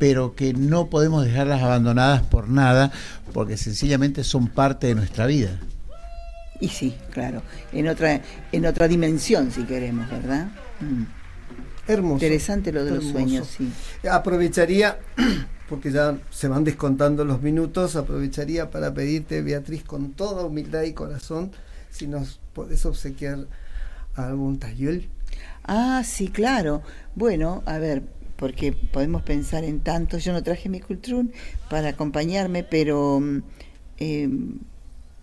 pero que no podemos dejarlas abandonadas por nada, porque sencillamente son parte de nuestra vida. Y sí, claro, en otra, en otra dimensión, si queremos, ¿verdad? Mm. Hermoso. Interesante lo de hermoso. los sueños, sí. Aprovecharía, porque ya se van descontando los minutos, aprovecharía para pedirte, Beatriz, con toda humildad y corazón, si nos podés obsequiar algún tayuel. Ah, sí, claro. Bueno, a ver, porque podemos pensar en tanto. Yo no traje mi cultrún para acompañarme, pero eh,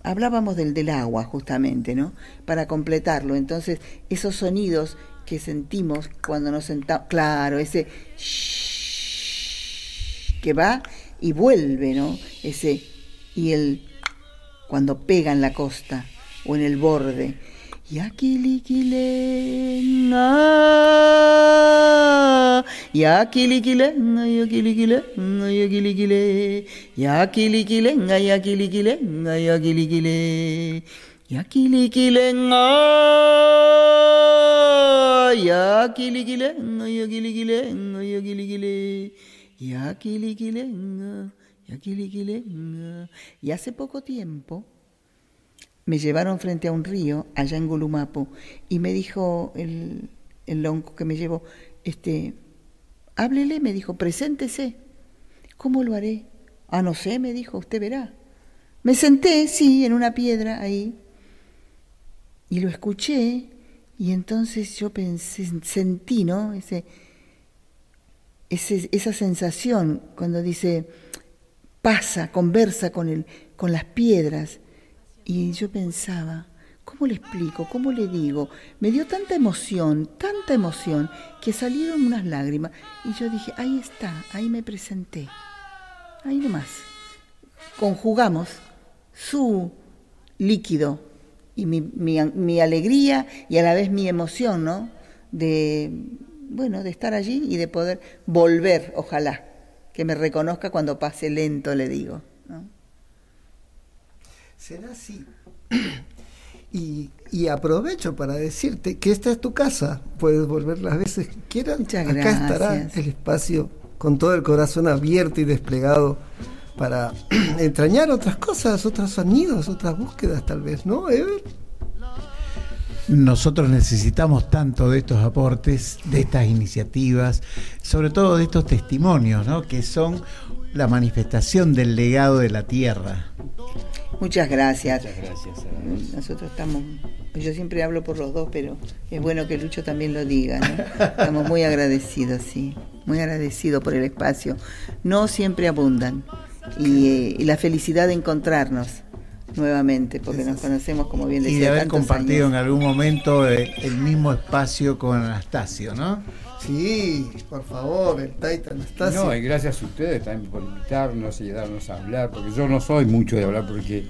hablábamos del, del agua justamente, ¿no? Para completarlo. Entonces, esos sonidos que sentimos cuando nos sentamos, claro, ese shh, que va y vuelve, ¿no? Ese y el cuando pega en la costa o en el borde. Yakilikilenga Yakilikilenga Yakilikilenga Yakilikile Yakilikilenga Yakilikilenga Yakilikile Yakilikilenga Yakilikilenga Yakilikilenga Yakilikile Yakilikilenga Yakilikilenga Y hace poco tiempo me llevaron frente a un río allá en Gulumapo y me dijo el, el lonco que me llevó, este, háblele, me dijo, preséntese. ¿Cómo lo haré? Ah, no sé, me dijo, usted verá. Me senté, sí, en una piedra ahí y lo escuché y entonces yo pensé, sentí, ¿no? Ese, ese, esa sensación cuando dice, pasa, conversa con, el, con las piedras y yo pensaba, ¿cómo le explico? ¿Cómo le digo? Me dio tanta emoción, tanta emoción, que salieron unas lágrimas. Y yo dije, ahí está, ahí me presenté. Ahí nomás. Conjugamos su líquido y mi, mi, alegría y a la vez mi emoción, ¿no? De, bueno, de estar allí y de poder volver, ojalá, que me reconozca cuando pase lento, le digo. ¿no? será así. Y, y, aprovecho para decirte que esta es tu casa. Puedes volver las veces que quieras. Muchas Acá gracias. estará el espacio con todo el corazón abierto y desplegado para entrañar otras cosas, otros sonidos, otras búsquedas tal vez, ¿no, Ever? nosotros necesitamos tanto de estos aportes, de estas iniciativas, sobre todo de estos testimonios, ¿no? que son la manifestación del legado de la tierra. Muchas gracias. Muchas gracias. Nosotros estamos, yo siempre hablo por los dos, pero es bueno que Lucho también lo diga. ¿no? Estamos muy agradecidos, sí, muy agradecidos por el espacio. No siempre abundan y, eh, y la felicidad de encontrarnos nuevamente, porque nos conocemos, como bien Y decía, de haber compartido años. en algún momento eh, el mismo espacio con Anastasio, ¿no? Sí, por favor, el Taita Anastasio. No, y gracias a ustedes también por invitarnos y darnos a hablar, porque yo no soy mucho de hablar, porque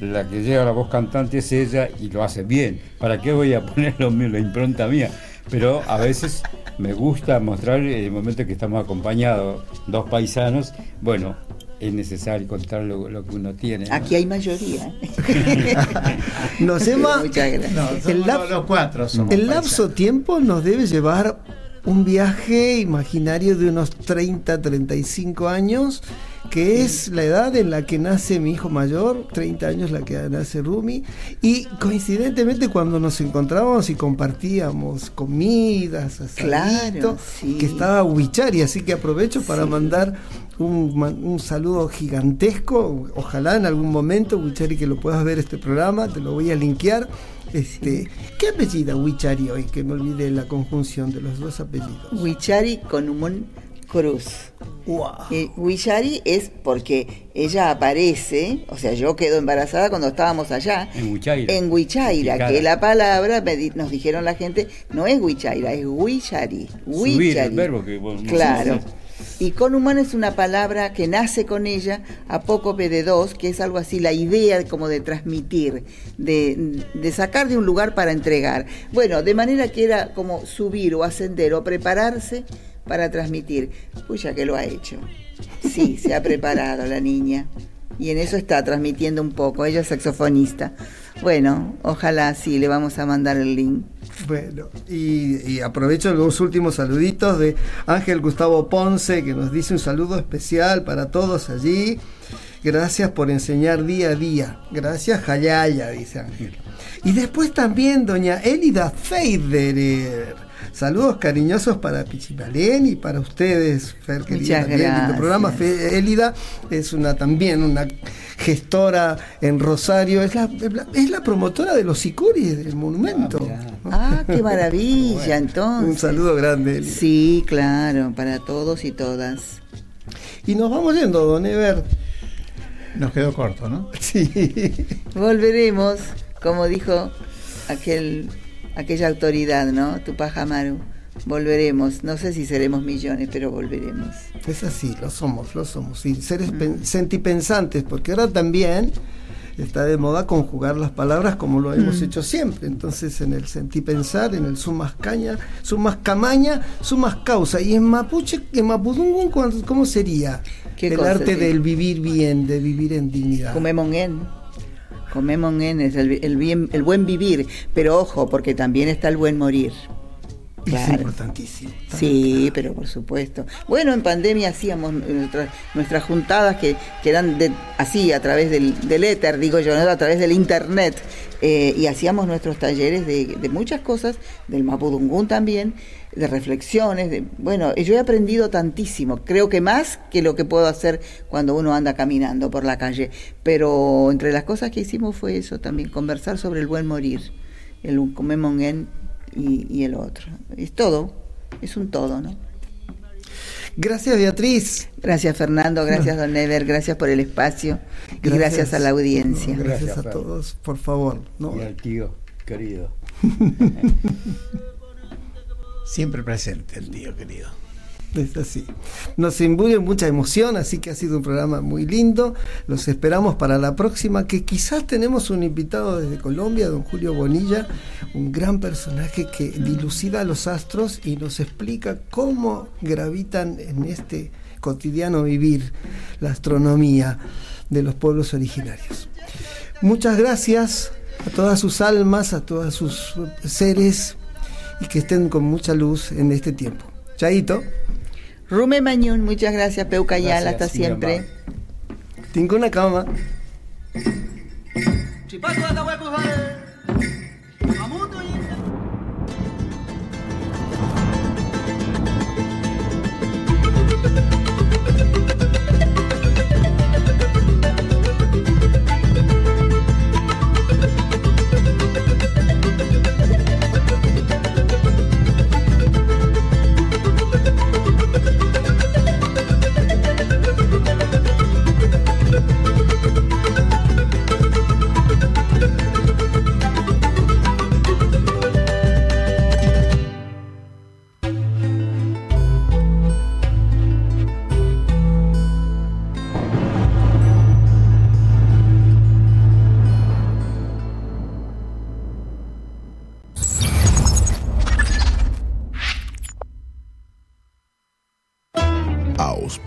la que lleva la voz cantante es ella y lo hace bien. ¿Para qué voy a poner lo mío, la impronta mía? Pero a veces me gusta mostrar en el momento que estamos acompañados, dos paisanos, bueno, es necesario contar lo, lo que uno tiene. ¿no? Aquí hay mayoría. Nos Muchas gracias. No, El somos lap- los, los cuatro somos El paisanos. lapso tiempo nos debe llevar un viaje imaginario de unos 30, 35 años, que es la edad en la que nace mi hijo mayor, 30 años la que nace Rumi, y coincidentemente cuando nos encontrábamos y compartíamos comidas, asadito, Claro, sí. que estaba Huichari, así que aprovecho para mandar un, un saludo gigantesco, ojalá en algún momento, Huichari, que lo puedas ver este programa, te lo voy a linkear. Este, ¿Qué apellida Huichari hoy? Que me olvidé la conjunción de los dos apellidos. Huichari con Humón Cruz. Wow. Huichari es porque ella aparece, o sea, yo quedo embarazada cuando estábamos allá. En Huichaira. En Huichaira, que la palabra, me di- nos dijeron la gente, no es Huichaira, es Huichari. Subir Huichari. el verbo que vos- Claro. Y con humano es una palabra que nace con ella a poco de dos, que es algo así, la idea como de transmitir, de, de sacar de un lugar para entregar. Bueno, de manera que era como subir o ascender o prepararse para transmitir. Uy, ya que lo ha hecho. Sí, se ha preparado la niña. Y en eso está transmitiendo un poco. Ella es saxofonista. Bueno, ojalá sí, le vamos a mandar el link. Bueno, y, y aprovecho los últimos saluditos de Ángel Gustavo Ponce, que nos dice un saludo especial para todos allí. Gracias por enseñar día a día. Gracias, Jayaya, dice Ángel. Y después también doña Elida Feiderer. Saludos cariñosos para Pichimalén y para ustedes, Fer, querida. Muchas gracias. programa. Fe- Elida es una también una gestora en Rosario. Es la, es la promotora de los sicuris del monumento. Ah, qué maravilla, entonces. Un saludo grande. Elida. Sí, claro, para todos y todas. Y nos vamos yendo, don Ever. Nos quedó corto, ¿no? Sí. Volveremos, como dijo aquel, aquella autoridad, ¿no? Tupac Amaru. Volveremos. No sé si seremos millones, pero volveremos. Es así, lo somos, lo somos. Y seres pen- sentipensantes, porque ahora también está de moda conjugar las palabras como lo hemos hecho siempre. Entonces, en el sentipensar, en el sumas caña, sumas camaña, sumas causa. Y en mapuche, en mapudungun, ¿cuán- ¿cómo sería? ¿Qué el cosa arte del vivir bien, de vivir en dignidad. Comemongen. Comemongen es el, el bien, el buen vivir. Pero ojo, porque también está el buen morir. Es Claro. importantísimo. Sí, pero por supuesto. Bueno, en pandemia hacíamos nuestras, nuestras juntadas que, que eran de, así, a través del, del éter, digo yo, ¿no? a través del internet. eh, y hacíamos nuestros talleres de, de muchas cosas, del Mapudungún también, de reflexiones. De, bueno, yo he aprendido tantísimo, creo que más que lo que puedo hacer cuando uno anda caminando por la calle. Pero entre las cosas que hicimos fue eso también, conversar sobre el buen morir, el Ucomemongen y, y el otro. Es todo, es un todo, ¿no? Gracias, Beatriz. Gracias Fernando, gracias Don Ever, gracias por el espacio y gracias a la audiencia. No, gracias, Gracias, a Fer. todos, por favor. ¿no? Y al tío, querido. Siempre presente el tío querido. Es así. Nos imbuye mucha emoción, así que ha sido un programa muy lindo. Los esperamos para la próxima, que quizás tenemos un invitado desde Colombia, don Julio Bonilla, un gran personaje que dilucida los astros y nos explica cómo gravitan en este cotidiano vivir la astronomía de los pueblos originarios. Muchas gracias a todas sus almas, a todos sus seres y que estén con mucha luz en este tiempo. Chaito. Rume Mañón, muchas gracias, Peucayal, hasta siempre. Tengo una cama.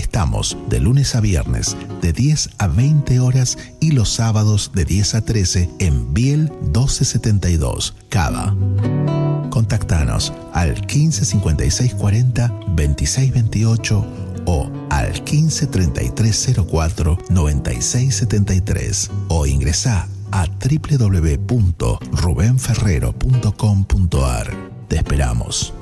Estamos de lunes a viernes de 10 a 20 horas y los sábados de 10 a 13 en Biel 1272, Cava. Contactanos al 15 56 40 26 28 o al 15 33 04 96 73 o ingresa a www.rubenferrero.com.ar. Te esperamos.